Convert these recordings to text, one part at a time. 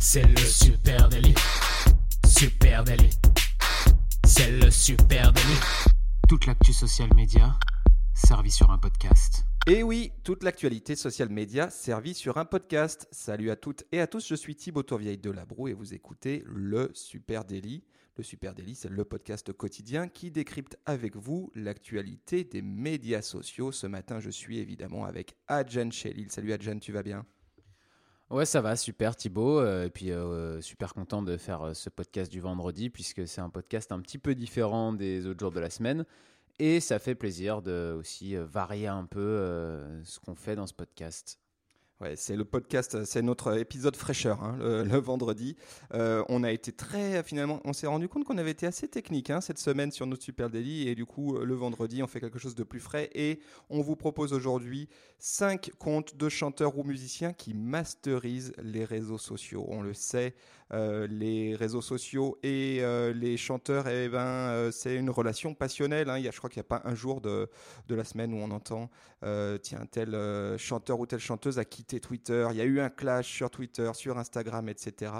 C'est le super délit. Super délit. C'est le super délit. Toute l'actu social média servie sur un podcast. Et oui, toute l'actualité social média servie sur un podcast. Salut à toutes et à tous, je suis Thibaut Tourvieille de Labroue et vous écoutez le Super Daily. Le Super Daily, c'est le podcast quotidien qui décrypte avec vous l'actualité des médias sociaux. Ce matin, je suis évidemment avec Adjan Chelil. Salut Adjan, tu vas bien? Ouais, ça va, super Thibaut. Euh, et puis, euh, super content de faire euh, ce podcast du vendredi, puisque c'est un podcast un petit peu différent des autres jours de la semaine. Et ça fait plaisir de aussi varier un peu ce qu'on fait dans ce podcast. Ouais, c'est le podcast, c'est notre épisode fraîcheur hein, le, vendredi. Euh, on a été très, finalement, on s'est rendu compte qu'on avait été assez technique hein, cette semaine sur notre Super Daily et du coup, le vendredi, on fait quelque chose de plus frais et on vous propose aujourd'hui 5 comptes de chanteurs ou musiciens qui masterisent les réseaux sociaux. On le sait, euh, les réseaux sociaux et euh, les chanteurs, eh ben, euh, c'est une relation passionnelle. Hein. Il y a, je crois qu'il n'y a pas un jour de, de, la semaine où on entend tiens, tel chanteur ou telle chanteuse a quitté Twitter. Il y a eu un clash sur Twitter, sur Instagram, etc.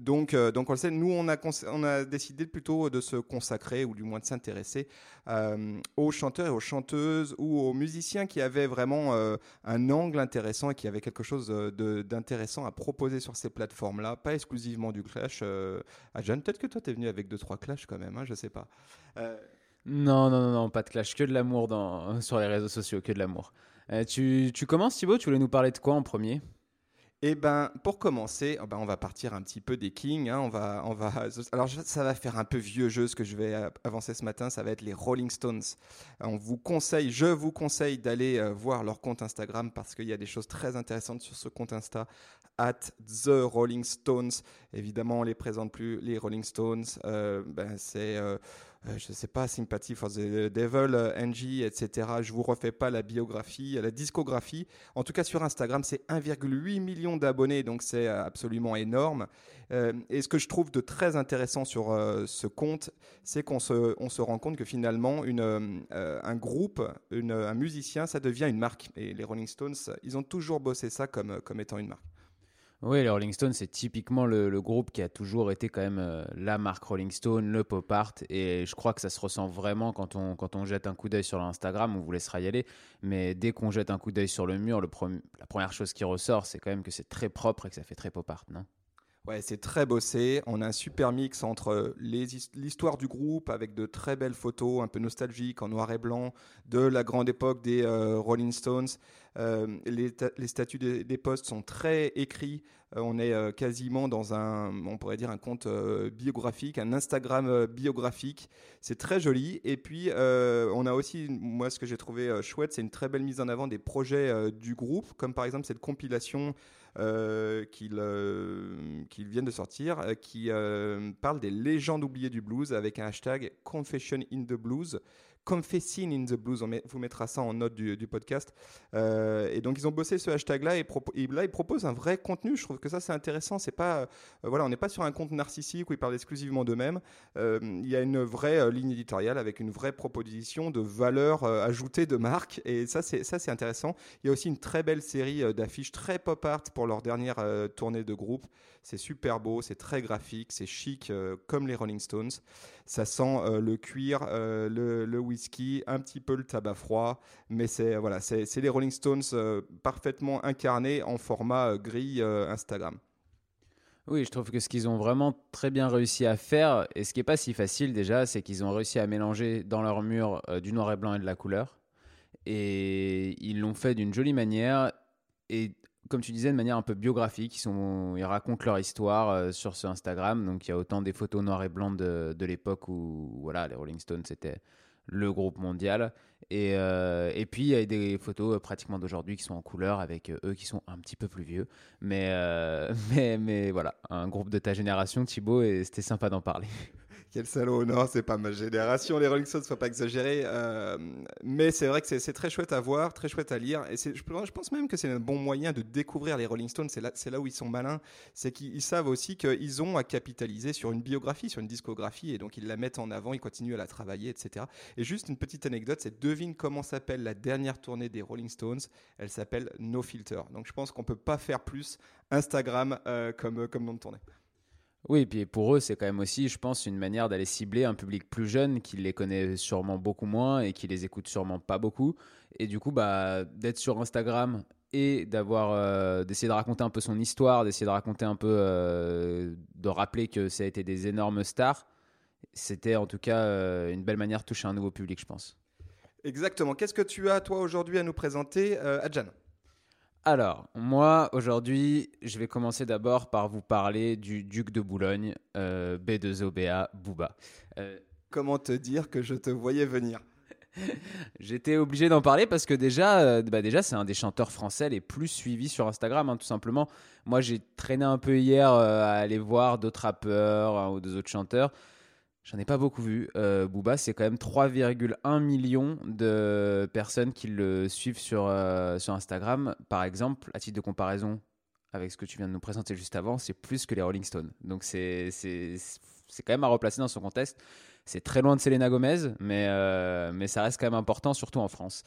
donc, donc, on le sait, nous, on a, on a décidé plutôt de se consacrer, ou du moins de s'intéresser aux chanteurs et aux chanteuses ou aux musiciens qui avaient vraiment un angle intéressant et qui avaient quelque chose d'intéressant à proposer sur ces plateformes-là exclusivement du clash. Euh, à Jeanne, peut-être que toi, tu es venu avec deux trois clashs quand même, hein, je sais pas. Euh, non, non, non, non, pas de clash, que de l'amour dans... sur les réseaux sociaux, que de l'amour. Euh, tu, tu commences, Thibaut Tu voulais nous parler de quoi en premier? Eh ben, pour commencer, oh ben, on va partir un petit peu des Kings. Hein. on va, on va, alors, ça va faire un peu vieux jeu ce que je vais avancer ce matin. Ça va être les Rolling Stones. On vous conseille, je vous conseille d'aller euh, voir leur compte Instagram parce qu'il y a des choses très intéressantes sur ce compte Insta. At The Rolling Stones. Évidemment, on les présente plus. Les Rolling Stones, euh, ben, c'est euh, euh, je ne sais pas, Sympathy for the Devil, Angie, etc. Je vous refais pas la biographie, la discographie. En tout cas, sur Instagram, c'est 1,8 million d'abonnés, donc c'est absolument énorme. Et ce que je trouve de très intéressant sur ce compte, c'est qu'on se, on se rend compte que finalement, une, un groupe, un musicien, ça devient une marque. Et les Rolling Stones, ils ont toujours bossé ça comme, comme étant une marque. Oui, les Rolling Stones, c'est typiquement le, groupe qui a toujours été quand même euh, la marque Rolling Stone, le pop art. Et je crois que ça se ressent vraiment quand on, quand on jette un coup d'œil sur l'Instagram. On vous laissera y aller. Mais dès qu'on jette un coup d'œil sur le mur, la première chose qui ressort, c'est quand même que c'est très propre et que ça fait très pop art, non? Ouais, c'est très bossé. On a un super mix entre l'histoire du groupe avec de très belles photos, un peu nostalgiques, en noir et blanc, de la grande époque des euh, Rolling Stones. Euh, les, statuts des, postes sont très écrits. Euh, on est quasiment dans un, on pourrait dire, un compte biographique, un Instagram biographique. C'est très joli. Et puis, on a aussi, moi, ce que j'ai trouvé chouette, c'est une très belle mise en avant des projets du groupe, comme par exemple cette compilation euh, euh, qu'ils viennent de sortir, euh, qui parle des légendes oubliées du blues avec un hashtag Confession in the Blues. Confessing in the Blues, on vous mettra ça en note du, podcast. Euh, et donc ils ont bossé ce hashtag-là et, là ils proposent un vrai contenu. Je trouve que ça c'est intéressant. C'est pas, euh, voilà, on n'est pas sur un compte narcissique où ils parlent exclusivement d'eux-mêmes. Euh, il y a une vraie ligne éditoriale avec une vraie proposition de valeur ajoutée de marque et ça c'est ça c'est intéressant. Il y a aussi une très belle série d'affiches très pop art pour leur dernière tournée de groupe. C'est super beau, c'est très graphique, c'est chic comme les Rolling Stones. Ça sent le cuir, le, le whisky, un petit peu le tabac froid, mais c'est voilà, c'est les Rolling Stones euh, parfaitement incarnés en format euh, gris euh, Instagram. Oui, je trouve que ce qu'ils ont vraiment très bien réussi à faire, et ce qui n'est pas si facile déjà, c'est qu'ils ont réussi à mélanger dans leur mur du noir et blanc et de la couleur. Et ils l'ont fait d'une jolie manière, et comme tu disais, de manière un peu biographique. Ils, sont, ils racontent leur histoire sur ce Instagram. Donc il y a autant des photos noir et blanc de, de l'époque où voilà, les Rolling Stones étaient le groupe mondial. Et, euh, et puis, il y a des photos euh, pratiquement d'aujourd'hui qui sont en couleur avec euh, eux qui sont un petit peu plus vieux. Mais, mais, mais voilà, un groupe de ta génération, Thibaut, et c'était sympa d'en parler. Quel salaud, non, c'est pas ma génération, les Rolling Stones, faut pas exagérer. Euh, mais c'est vrai que c'est très chouette à voir, très chouette à lire. Et je, pense même que c'est un bon moyen de découvrir les Rolling Stones. C'est là, là où ils sont malins. C'est qu'ils savent aussi qu'ils ont à capitaliser sur une biographie, sur une discographie. Et donc ils la mettent en avant, ils continuent à la travailler, etc. Et juste une petite anecdote c'est devine comment s'appelle la dernière tournée des Rolling Stones. Elle s'appelle No Filter. Donc je pense qu'on peut pas faire plus Instagram euh, comme, comme nom de tournée. Oui, et puis pour eux, c'est quand même aussi, je pense, une manière d'aller cibler un public plus jeune qui les connaît sûrement beaucoup moins et qui les écoute sûrement pas beaucoup. Et du coup, bah, d'être sur Instagram et d'avoir euh, d'essayer de raconter un peu son histoire, d'essayer de raconter un peu, euh, de rappeler que ça a été des énormes stars, c'était en tout cas euh, une belle manière de toucher un nouveau public, je pense. Exactement. Qu'est-ce que tu as, toi, aujourd'hui, à nous présenter, Adjan? Alors, moi, aujourd'hui, je vais commencer d'abord par vous parler du duc de Boulogne, euh, B2OBA, Booba. Euh, Comment te dire que je te voyais venir J'étais obligé d'en parler parce que déjà, euh, bah déjà c'est un des chanteurs français les plus suivis sur Instagram, hein, tout simplement. Moi, j'ai traîné un peu hier à aller voir d'autres rappeurs hein, ou d'autres chanteurs. J'en ai pas beaucoup vu. Euh, Booba, c'est quand même 3,1 millions de personnes qui le suivent sur, euh, sur Instagram. Par exemple, à titre de comparaison avec ce que tu viens de nous présenter juste avant, c'est plus que les Rolling Stones. Donc c'est quand même à replacer dans son contexte. C'est très loin de Selena Gomez, mais, euh, mais ça reste quand même important, surtout en France.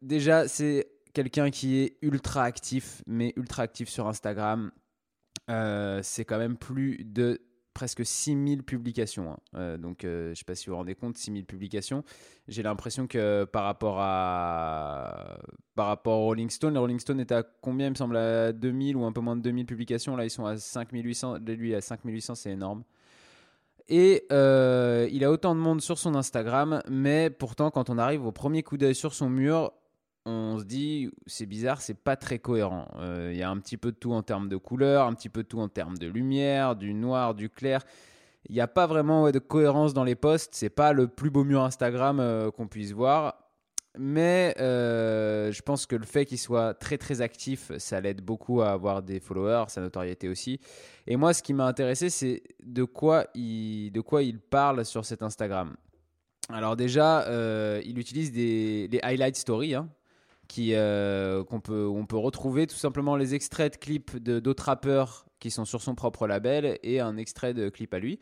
Déjà, c'est quelqu'un qui est ultra actif, mais ultra actif sur Instagram. c'est quand même plus de presque 6000 publications. Hein. Euh, donc, euh, je ne sais pas si vous vous rendez compte, 6000 publications. J'ai l'impression que par rapport à par rapport Rolling Stone, le Rolling Stone est à combien? Il me semble à 2000 ou un peu moins de 2000 publications. Là, ils sont à 5800. Lui, à 5800, c'est énorme. Et euh, il a autant de monde sur son Instagram, mais pourtant, quand on arrive au premier coup d'œil sur son mur, on se dit, c'est bizarre, c'est pas très cohérent. Euh, il y a un petit peu de tout en termes de couleur, un petit peu de tout en termes de lumière, du noir, du clair. Il n'y a pas vraiment de cohérence dans les posts. C'est pas le plus beau mur Instagram euh, qu'on puisse voir. Mais euh, je pense que le fait qu'il soit très très actif, ça l'aide beaucoup à avoir des followers, sa notoriété aussi. Et moi, ce qui m'a intéressé, c'est de quoi il, de quoi il parle sur cet Instagram. Alors déjà, il utilise des, les highlight stories, hein, euh, qu'on peut retrouver tout simplement les extraits de clips d'autres rappeurs qui sont sur son propre label et un extrait de clip à lui.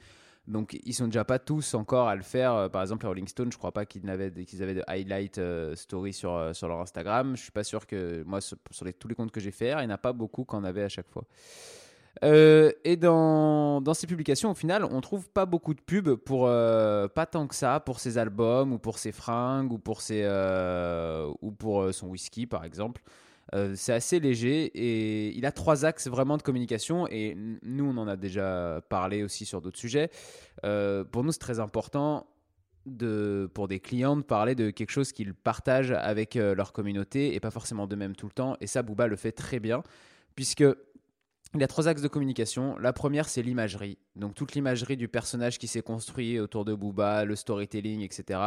Donc ils sont déjà pas tous encore à le faire. Euh, par exemple, Rolling Stones, je crois pas qu'ils avaient qu'ils avaient de highlight euh, story sur leur Instagram. Je suis pas sûr que moi sur, tous les comptes que j'ai fait, il n'y en a pas beaucoup qu'en avait à chaque fois. Euh, et dans, dans ces publications, au final, on trouve pas beaucoup de pubs pour euh, pas tant que ça pour ses albums ou pour ses fringues ou pour ses euh, ou pour son whisky par exemple. c'est assez léger et il a trois axes vraiment de communication et nous on en a déjà parlé aussi sur d'autres sujets. pour nous c'est très important de, pour des clients de parler de quelque chose qu'ils partagent avec leur communauté et pas forcément de même tout le temps. Et ça, Booba le fait très bien, puisque il y a trois axes de communication. La première, c'est l'imagerie. Donc, toute l'imagerie du personnage qui s'est construit autour de Booba, le storytelling, etc.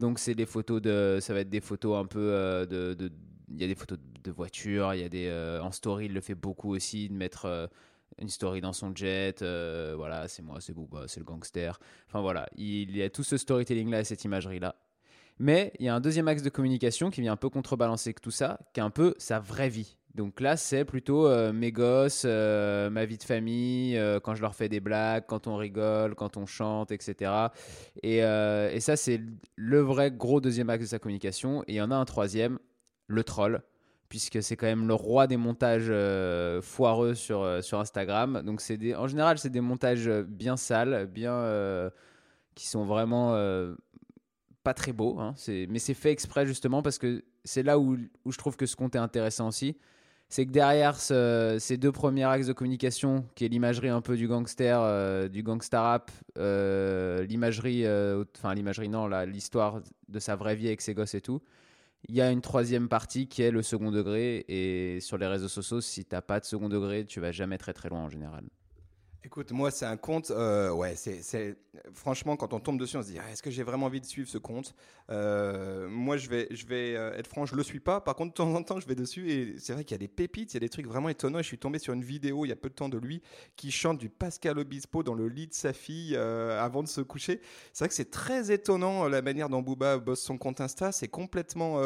Donc, c'est des photos de. Ça va être des photos un peu euh, de, Il y a des photos de voitures, il y a des. Euh, en story, il le fait beaucoup aussi, de mettre. Euh, une story dans son jet, voilà, c'est moi, c'est Booba, c'est le gangster. Enfin voilà, il y a tout ce storytelling-là et cette imagerie-là. Mais il y a un deuxième axe de communication qui vient un peu contrebalancer tout ça, qui est un peu sa vraie vie. Donc là, c'est plutôt euh, mes gosses, euh, ma vie de famille, euh, quand je leur fais des blagues, quand on rigole, quand on chante, etc. Et, et ça, c'est le vrai gros deuxième axe de sa communication. Et il y en a un troisième, le troll, puisque c'est quand même le roi des montages foireux sur, sur Instagram. Donc des, en général, c'est des montages bien sales, bien qui sont vraiment pas très beaux. Hein. mais c'est fait exprès justement parce que c'est là où, où je trouve que ce compte est intéressant aussi c'est que derrière ces deux premiers axes de communication, qui est l'imagerie un peu du gangster, euh, du gangster rap, euh, l'imagerie, euh, enfin l'imagerie non, l'histoire de sa vraie vie avec ses gosses et tout, il y a une troisième partie qui est le second degré. Et sur les réseaux sociaux, si tu n'as pas de second degré, tu vas jamais très très loin en général. Écoute, moi, c'est un compte. Euh, ouais, c'est franchement quand on tombe dessus, on se dit ah, est-ce que j'ai vraiment envie de suivre ce compte euh, Moi, je vais, je vais euh, être franc, je le suis pas. Par contre, de temps en temps, je vais dessus et c'est vrai qu'il y a des pépites, il y a des trucs vraiment étonnants. Je suis tombé sur une vidéo il y a peu de temps de lui qui chante du Pascal Obispo dans le lit de sa fille avant de se coucher. C'est vrai que c'est très étonnant la manière dont Booba bosse son compte Insta. C'est complètement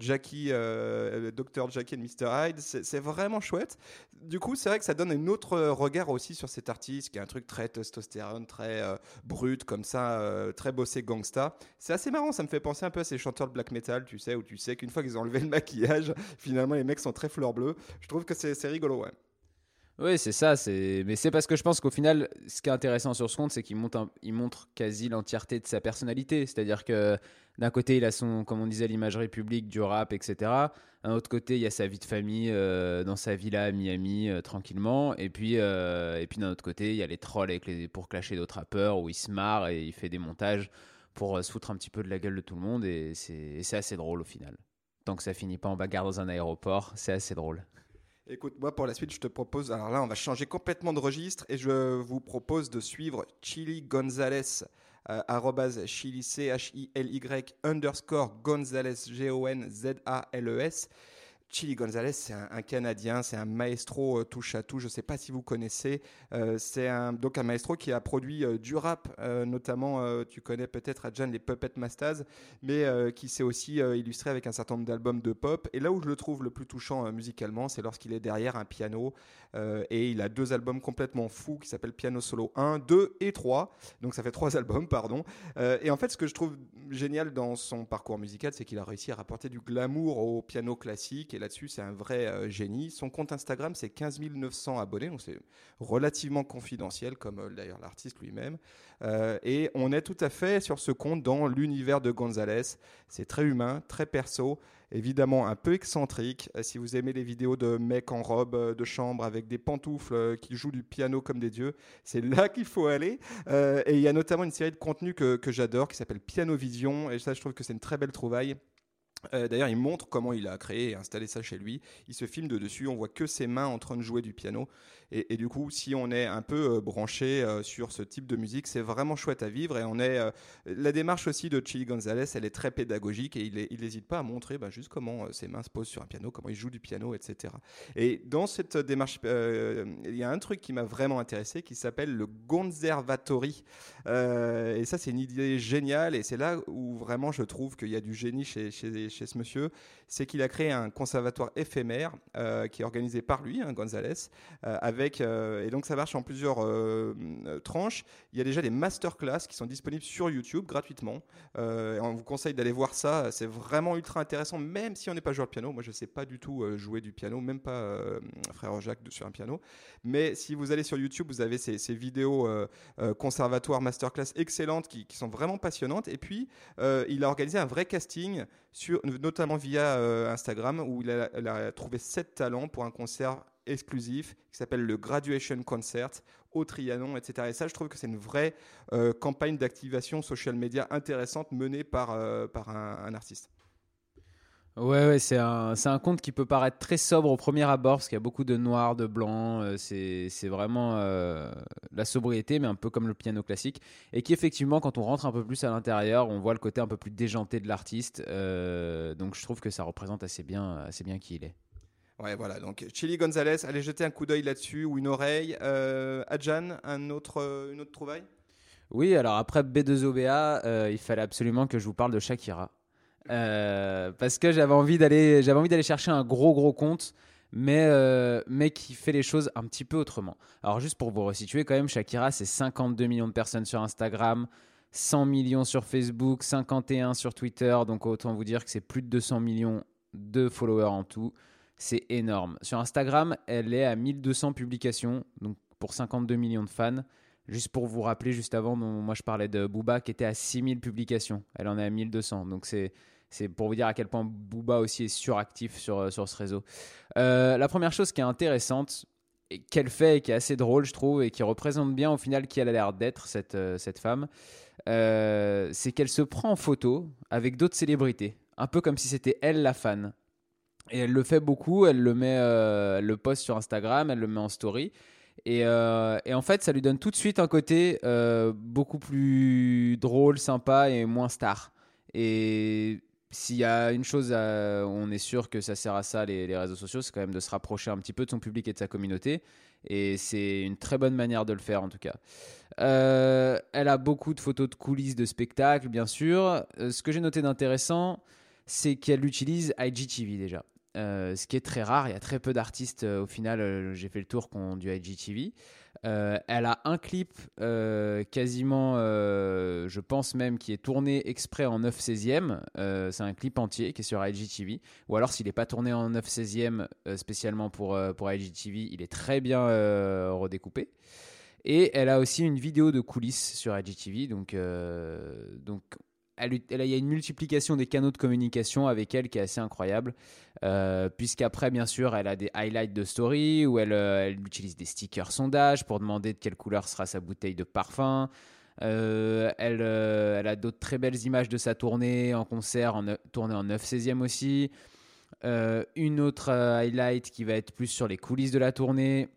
Jackie, Dr Jackie et Mr Hyde. C'est vraiment chouette. Du coup, c'est vrai que ça donne un autre regard aussi sur cette artiste qui a un truc très testostérone, très euh, brut comme ça, euh, très bossé gangsta. C'est assez marrant, ça me fait penser un peu à ces chanteurs de black metal, tu sais, où tu sais qu'une fois qu'ils ont enlevé le maquillage, finalement les mecs sont très fleur bleue. Je trouve que c'est rigolo, ouais. Oui, c'est ça. C'est mais c'est parce que je pense qu'au final, ce qui est intéressant sur ce compte, c'est qu'il montre, quasi l'entièreté de sa personnalité. C'est-à-dire que d'un côté, il a son, comme on disait, l'imagerie publique du rap, etc. D'un autre côté, il y a sa vie de famille euh, dans sa villa à Miami, euh, tranquillement. Et puis, euh, et puis d'un autre côté, il y a les trolls avec les, pour clasher d'autres rappeurs où il se marre et il fait des montages pour se foutre un petit peu de la gueule de tout le monde. Et c'est assez drôle au final. Tant que ça finit pas en bagarre dans un aéroport, c'est assez drôle. Écoute, moi pour la suite, je te propose. Alors là, on va changer complètement de registre et je vous propose de suivre Chili Gonzalez, euh, chili c i l y underscore Gonzalez G O N Z A L E S. Chili Gonzalez, c'est un, Canadien, c'est un maestro euh, touche à tout. Je ne sais pas si vous connaissez. Euh, c'est un, donc un maestro qui a produit euh, du rap, notamment, tu connais peut-être Adjan les Puppet Masters, mais qui s'est aussi illustré avec un certain nombre d'albums de pop. Et là où je le trouve le plus touchant musicalement, c'est lorsqu'il est derrière un piano et il a deux albums complètement fous qui s'appellent Piano Solo 1, 2 et 3. Donc ça fait trois albums, pardon. et en fait, ce que je trouve génial dans son parcours musical, c'est qu'il a réussi à rapporter du glamour au piano classique là-dessus, c'est un vrai euh, génie. Son compte Instagram, c'est 15 900 abonnés, donc c'est relativement confidentiel, comme euh, d'ailleurs l'artiste lui-même. Euh, et on est tout à fait sur ce compte dans l'univers de Gonzalez. C'est très humain, très perso évidemment un peu excentrique. Si vous aimez les vidéos de mecs en robe de chambre avec des pantoufles qui jouent du piano comme des dieux, c'est là qu'il faut aller. et il y a notamment une série de contenus que, que j'adore qui s'appelle Piano Vision. Et ça, je trouve que c'est une très belle trouvaille. Euh, d'ailleurs, il montre comment il a créé et installé ça chez lui. Il se filme de dessus, on voit que ses mains en train de jouer du piano. Et, du coup, si on est un peu euh, branché euh, sur ce type de musique, c'est vraiment chouette à vivre. Et on est euh, la démarche aussi de Chili Gonzalez, elle est très pédagogique et il n'hésite pas à montrer bah, juste comment ses mains se posent sur un piano, comment il joue du piano, etc. Et dans cette démarche, il y a un truc qui m'a vraiment intéressé qui s'appelle le Gonzervatory. et ça, c'est une idée géniale et c'est là où vraiment je trouve qu'il y a du génie chez ce monsieur. C'est qu'il a créé un conservatoire éphémère qui est organisé par lui, hein, Gonzalez, avec euh, et donc ça marche en plusieurs euh, tranches. Il y a déjà des masterclass qui sont disponibles sur YouTube gratuitement. Euh, on vous conseille d'aller voir ça. C'est vraiment ultra intéressant, même si on n'est pas joueur de piano. Moi, je ne sais pas du tout jouer du piano, même pas frère Jacques sur un piano. Mais si vous allez sur YouTube, vous avez ces, vidéos conservatoire masterclass excellentes qui, sont vraiment passionnantes. Et puis, il a organisé un vrai casting, notamment via Instagram, où il a, il a trouvé sept talents pour un concert exclusif qui s'appelle le Graduation Concert au Trianon, etc. Et ça, je trouve que c'est une vraie euh, campagne d'activation social media intéressante menée par, euh, par un, artiste. Ouais, ouais c'est un, un, compte qui peut paraître très sobre au premier abord, parce qu'il y a beaucoup de noir, de blanc, euh, c'est vraiment la sobriété, mais un peu comme le piano classique, et qui effectivement, quand on rentre un peu plus à l'intérieur, on voit le côté un peu plus déjanté de l'artiste, donc je trouve que ça représente assez bien, assez bien qui il est. Ouais, voilà. Donc, Chili Gonzalez, allez jeter un coup d'œil là-dessus ou une oreille. Euh, Adjan, un autre, euh, une autre trouvaille? Oui, alors après B2OBA, euh, il fallait absolument que je vous parle de Shakira. Euh, parce que j'avais envie d'aller chercher un gros gros compte mais, mais qui fait les choses un petit peu autrement. Alors juste pour vous resituer quand même, Shakira c'est 52 millions de personnes sur Instagram, 100 millions sur Facebook, 51 sur Twitter, donc autant vous dire que c'est plus de 200 millions de followers en tout. C'est énorme. Sur Instagram, elle est à 1200 publications, donc pour 52 millions de fans. Juste pour vous rappeler, juste avant, moi je parlais de Booba qui était à 6000 publications. Elle en est à 1200. Donc c'est, c'est pour vous dire à quel point Booba aussi est suractif sur, sur ce réseau. Euh, la première chose qui est intéressante, qu'elle fait et qui est assez drôle, je trouve, et qui représente bien au final qui elle a l'air d'être, cette, euh, cette femme, euh, c'est qu'elle se prend en photo avec d'autres célébrités. Un peu comme si c'était elle la fan. Et elle le fait beaucoup, elle le met, euh, le poste sur Instagram, elle le met en story. Et, et, en fait, ça lui donne tout de suite un côté beaucoup plus drôle, sympa et moins star. Et s'il y a une chose, on est sûr que ça sert à ça, les, réseaux sociaux, c'est quand même de se rapprocher un petit peu de son public et de sa communauté. Et c'est une très bonne manière de le faire en tout cas. Euh, elle a beaucoup de photos de coulisses de spectacles, bien sûr. Euh, ce que j'ai noté d'intéressant, c'est qu'elle utilise IGTV déjà. Euh, ce qui est très rare, il y a très peu d'artistes au final, j'ai fait le tour qui ont du IGTV. elle a un clip quasiment, je pense même, qui est tourné exprès en 9 16e. c'est un clip entier qui est sur IGTV. Ou alors s'il n'est pas tourné en 9 16e spécialement pour, pour IGTV, il est très bien redécoupé. Et elle a aussi une vidéo de coulisses sur IGTV. Donc, euh, donc elle, il y a une multiplication des canaux de communication avec elle qui est assez incroyable. Euh, Puisqu'après, bien sûr, elle a des highlights de story où elle, euh, utilise des stickers sondage pour demander de quelle couleur sera sa bouteille de parfum. Euh, elle, a d'autres très belles images de sa tournée en concert, en, tournée en 9 16e aussi. une autre highlight qui va être plus sur les coulisses de la tournée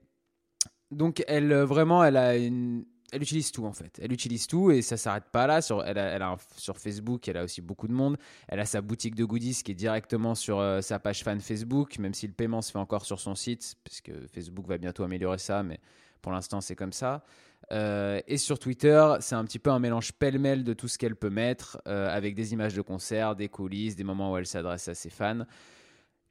donc elle vraiment elle a une elle utilise tout en fait. Elle utilise tout et ça s'arrête pas là. Sur, elle a, sur Facebook, elle a aussi beaucoup de monde. Elle a sa boutique de goodies qui est directement sur euh, sa page fan Facebook, même si le paiement se fait encore sur son site, puisque Facebook va bientôt améliorer ça, mais pour l'instant c'est comme ça. Euh, et sur Twitter, c'est un petit peu un mélange pêle-mêle de tout ce qu'elle peut mettre, avec des images de concerts, des coulisses, des moments où elle s'adresse à ses fans.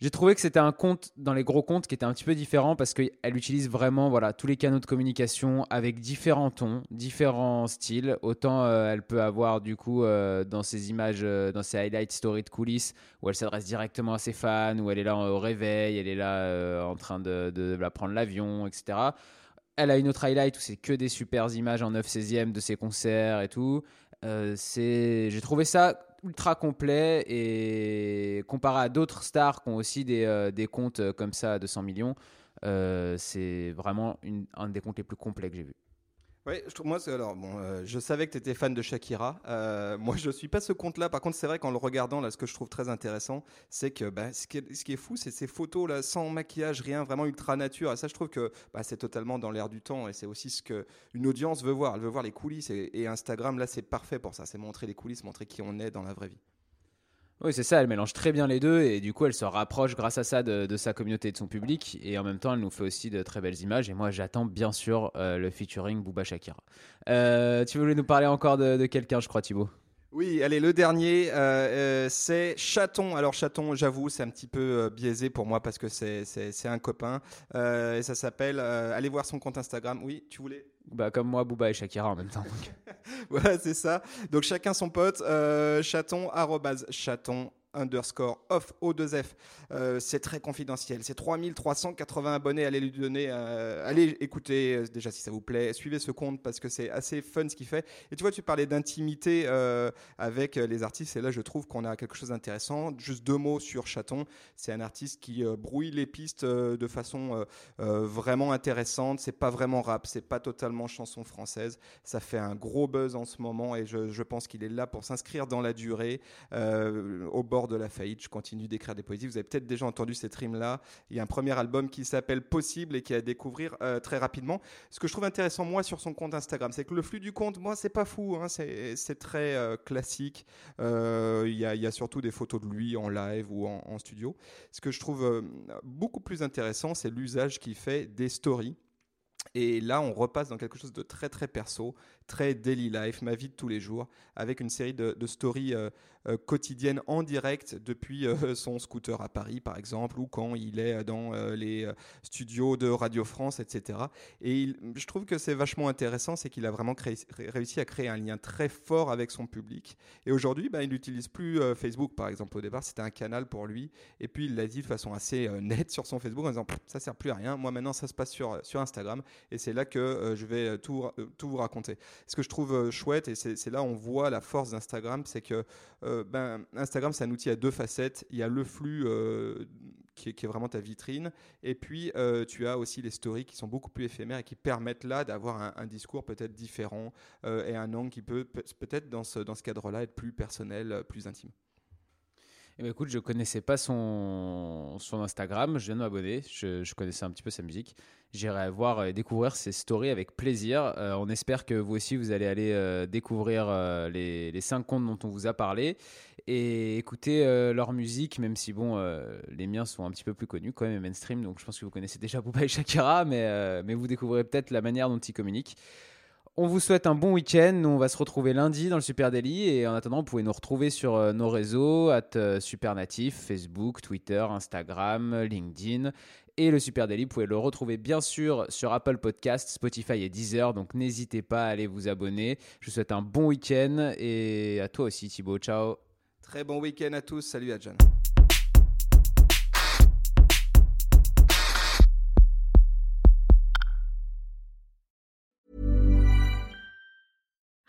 J'ai trouvé que c'était un compte dans les gros comptes qui était un petit peu différent parce qu'elle utilise vraiment voilà, tous les canaux de communication avec différents tons, différents styles. Autant euh, elle peut avoir du coup euh, dans ses images, euh, dans ses highlights story de coulisses où elle s'adresse directement à ses fans, où elle est là au réveil, elle est là en train de, de, prendre l'avion, etc. Elle a une autre highlight où c'est que des super images en 9 16e de ses concerts et tout. J'ai trouvé ça ultra complet et comparé à d'autres stars qui ont aussi des, euh, comptes euh, comme ça à 200 millions, euh, c'est vraiment un des comptes les plus complets que j'ai vu. Oui, je, moi, alors, bon, euh, je savais que tu étais fan de Shakira. Euh, moi, je suis pas ce compte-là. Par contre, c'est vrai qu'en le regardant, là, ce que je trouve très intéressant, c'est que bah, ce, qui est, fou, c'est ces photos là, sans maquillage, rien, vraiment ultra nature. Et ça, je trouve que bah, c'est totalement dans l'air du temps. Et c'est aussi ce qu'une audience veut voir. Elle veut voir les coulisses. Et Instagram, là, c'est parfait pour ça. C'est montrer les coulisses, montrer qui on est dans la vraie vie. Oui, c'est ça, elle mélange très bien les deux et du coup, elle se rapproche grâce à ça de, sa communauté et de son public. Et en même temps, elle nous fait aussi de très belles images. Et moi, j'attends bien sûr euh, le featuring Booba Shakira. Euh, tu voulais nous parler encore de, quelqu'un, je crois, Thibaut? Oui, allez, le dernier, euh, c'est Chaton. Alors Chaton, j'avoue, c'est un petit peu biaisé pour moi parce que c'est un copain. et ça s'appelle, allez voir son compte Instagram. Oui, tu voulais? Bah, comme moi, Booba et Shakira en même temps. voilà, c'est ça. Donc chacun son pote. Euh, chaton, arrobase chaton, underscore off O2F. Euh, c'est très confidentiel. C'est 3380 abonnés. Allez lui donner, euh, allez écouter euh, déjà si ça vous plaît. Suivez ce compte parce que c'est assez fun ce qu'il fait. Et tu vois, tu parlais d'intimité avec les artistes. Et là, je trouve qu'on a quelque chose d'intéressant. Juste deux mots sur Chaton. C'est un artiste qui brouille les pistes de façon vraiment intéressante. C'est pas vraiment rap. C'est pas totalement chanson française. Ça fait un gros buzz en ce moment et je, je pense qu'il est là pour s'inscrire dans la durée au bord de la faillite. Je continue d'écrire des poésies. Vous avez peut-être déjà entendu cette rime-là. Il y a un premier album qui s'appelle Possible et qui est à découvrir euh, très rapidement. Ce que je trouve intéressant, moi, sur son compte Instagram, c'est que le flux du compte, moi, c'est pas fou. Hein. c'est très euh, classique. Euh, il y, a, surtout des photos de lui en live ou en, en studio. Ce que je trouve beaucoup plus intéressant, c'est l'usage qu'il fait des stories. Et là, on repasse dans quelque chose de très très perso, très daily life, ma vie de tous les jours, avec une série de, stories euh, euh, quotidiennes en direct depuis euh, son scooter à Paris, par exemple, ou quand il est dans les studios de Radio France, etc. Et je trouve que c'est vachement intéressant, c'est qu'il a vraiment réussi à créer un lien très fort avec son public. Et aujourd'hui, ben, il n'utilise plus Facebook, par exemple. Au départ, c'était un canal pour lui. Et puis, il l'a dit de façon assez nette sur son Facebook en disant ça sert plus à rien. Moi, maintenant, ça se passe sur Instagram. Et c'est là que je vais tout, tout vous raconter. Ce que je trouve euh, chouette, et c'est là on voit la force d'Instagram, c'est que euh, ben, Instagram, c'est un outil à deux facettes. Il y a le flux euh, qui, est, vraiment ta vitrine, et puis tu as aussi les stories qui sont beaucoup plus éphémères et qui permettent là d'avoir un, discours peut-être différent et un angle qui peut peut-être dans dans ce cadre-là être plus personnel, plus intime. Eh ben, écoute, je connaissais pas son, son Instagram, je viens de m'abonner, je, connaissais un petit peu sa musique. J'irai voir et découvrir ses stories avec plaisir. Euh, on espère que vous aussi, vous allez aller euh, découvrir euh, les, les cinq comptes dont on vous a parlé et écouter leur musique, même si bon, les miens sont un petit peu plus connus quand même, mainstream, donc je pense que vous connaissez déjà Booba et Shakira, mais, mais vous découvrirez peut-être la manière dont ils communiquent. On vous souhaite un bon week-end. Nous, on va se retrouver lundi dans le Super Daily. Et en attendant, vous pouvez nous retrouver sur euh, nos réseaux, at euh, Supernatif, Facebook, Twitter, Instagram, LinkedIn. Et le Super Daily, vous pouvez le retrouver bien sûr sur Apple Podcast, Spotify et Deezer. Donc n'hésitez pas à aller vous abonner. Je vous souhaite un bon week-end. Et à toi aussi, Thibaut. Ciao. Très bon week-end à tous. Salut, Adjan.